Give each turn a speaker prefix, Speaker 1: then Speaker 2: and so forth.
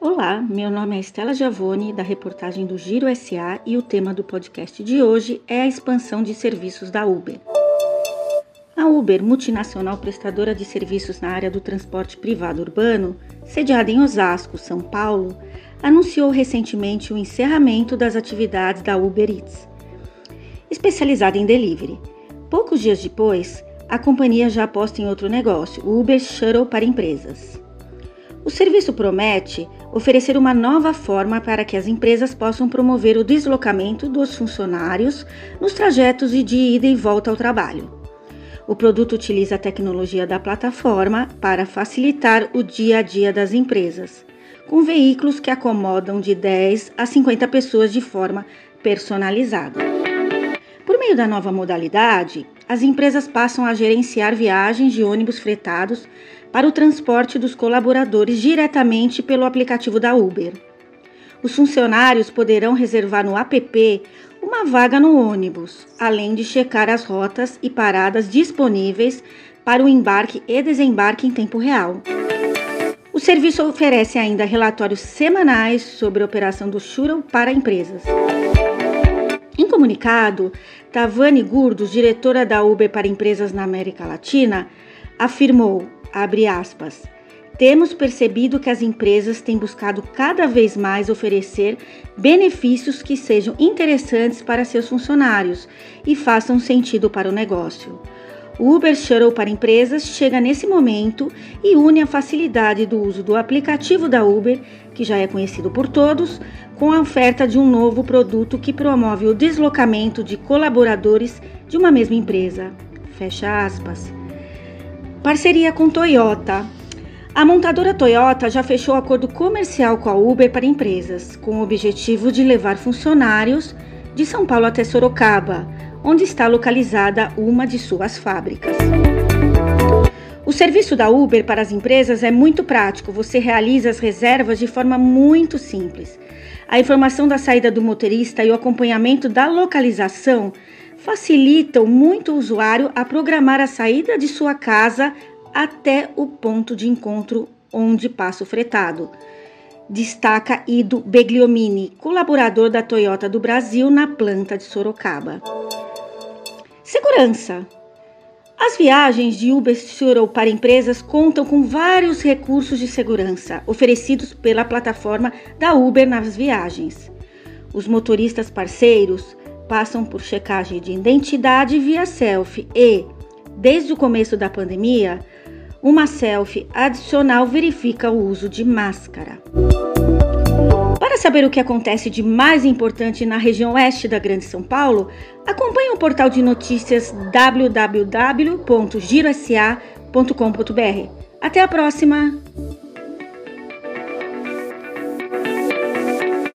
Speaker 1: Olá, meu nome é Estela Giavone, da reportagem do Giro SA, e o tema do podcast de hoje é a expansão de serviços da Uber. A Uber, multinacional prestadora de serviços na área do transporte privado urbano, sediada em Osasco, São Paulo, anunciou recentemente o encerramento das atividades da Uber Eats, especializada em delivery. Poucos dias depois, a companhia já aposta em outro negócio, o Uber Shuttle para empresas. O serviço promete oferecer uma nova forma para que as empresas possam promover o deslocamento dos funcionários nos trajetos de ida e volta ao trabalho. O produto utiliza a tecnologia da plataforma para facilitar o dia a dia das empresas, com veículos que acomodam de 10 a 50 pessoas de forma personalizada. Por meio da nova modalidade, as empresas passam a gerenciar viagens de ônibus fretados para o transporte dos colaboradores diretamente pelo aplicativo da Uber. Os funcionários poderão reservar no app uma vaga no ônibus, além de checar as rotas e paradas disponíveis para o embarque e desembarque em tempo real. O serviço oferece ainda relatórios semanais sobre a operação do Shuttle para empresas. Comunicado, Tavani Gurdos, diretora da Uber para empresas na América Latina, afirmou aspas. Temos percebido que as empresas têm buscado cada vez mais oferecer benefícios que sejam interessantes para seus funcionários e façam sentido para o negócio. O Uber Shuttle para empresas chega nesse momento e une a facilidade do uso do aplicativo da Uber, que já é conhecido por todos, com a oferta de um novo produto que promove o deslocamento de colaboradores de uma mesma empresa. Fecha aspas. Parceria com Toyota. A montadora Toyota já fechou acordo comercial com a Uber para empresas, com o objetivo de levar funcionários de São Paulo até Sorocaba, onde está localizada uma de suas fábricas. O serviço da Uber para as empresas é muito prático, você realiza as reservas de forma muito simples. A informação da saída do motorista e o acompanhamento da localização facilitam muito o usuário a programar a saída de sua casa até o ponto de encontro onde passa o fretado. Destaca Ido Begliomini, colaborador da Toyota do Brasil na planta de Sorocaba. Segurança. As viagens de Uber Shuttle para empresas contam com vários recursos de segurança oferecidos pela plataforma da Uber nas viagens. Os motoristas parceiros passam por checagem de identidade via selfie e, desde o começo da pandemia, uma selfie adicional verifica o uso de máscara. Para saber o que acontece de mais importante na região oeste da Grande São Paulo, acompanhe o portal de notícias www.girosa.com.br. Até a próxima!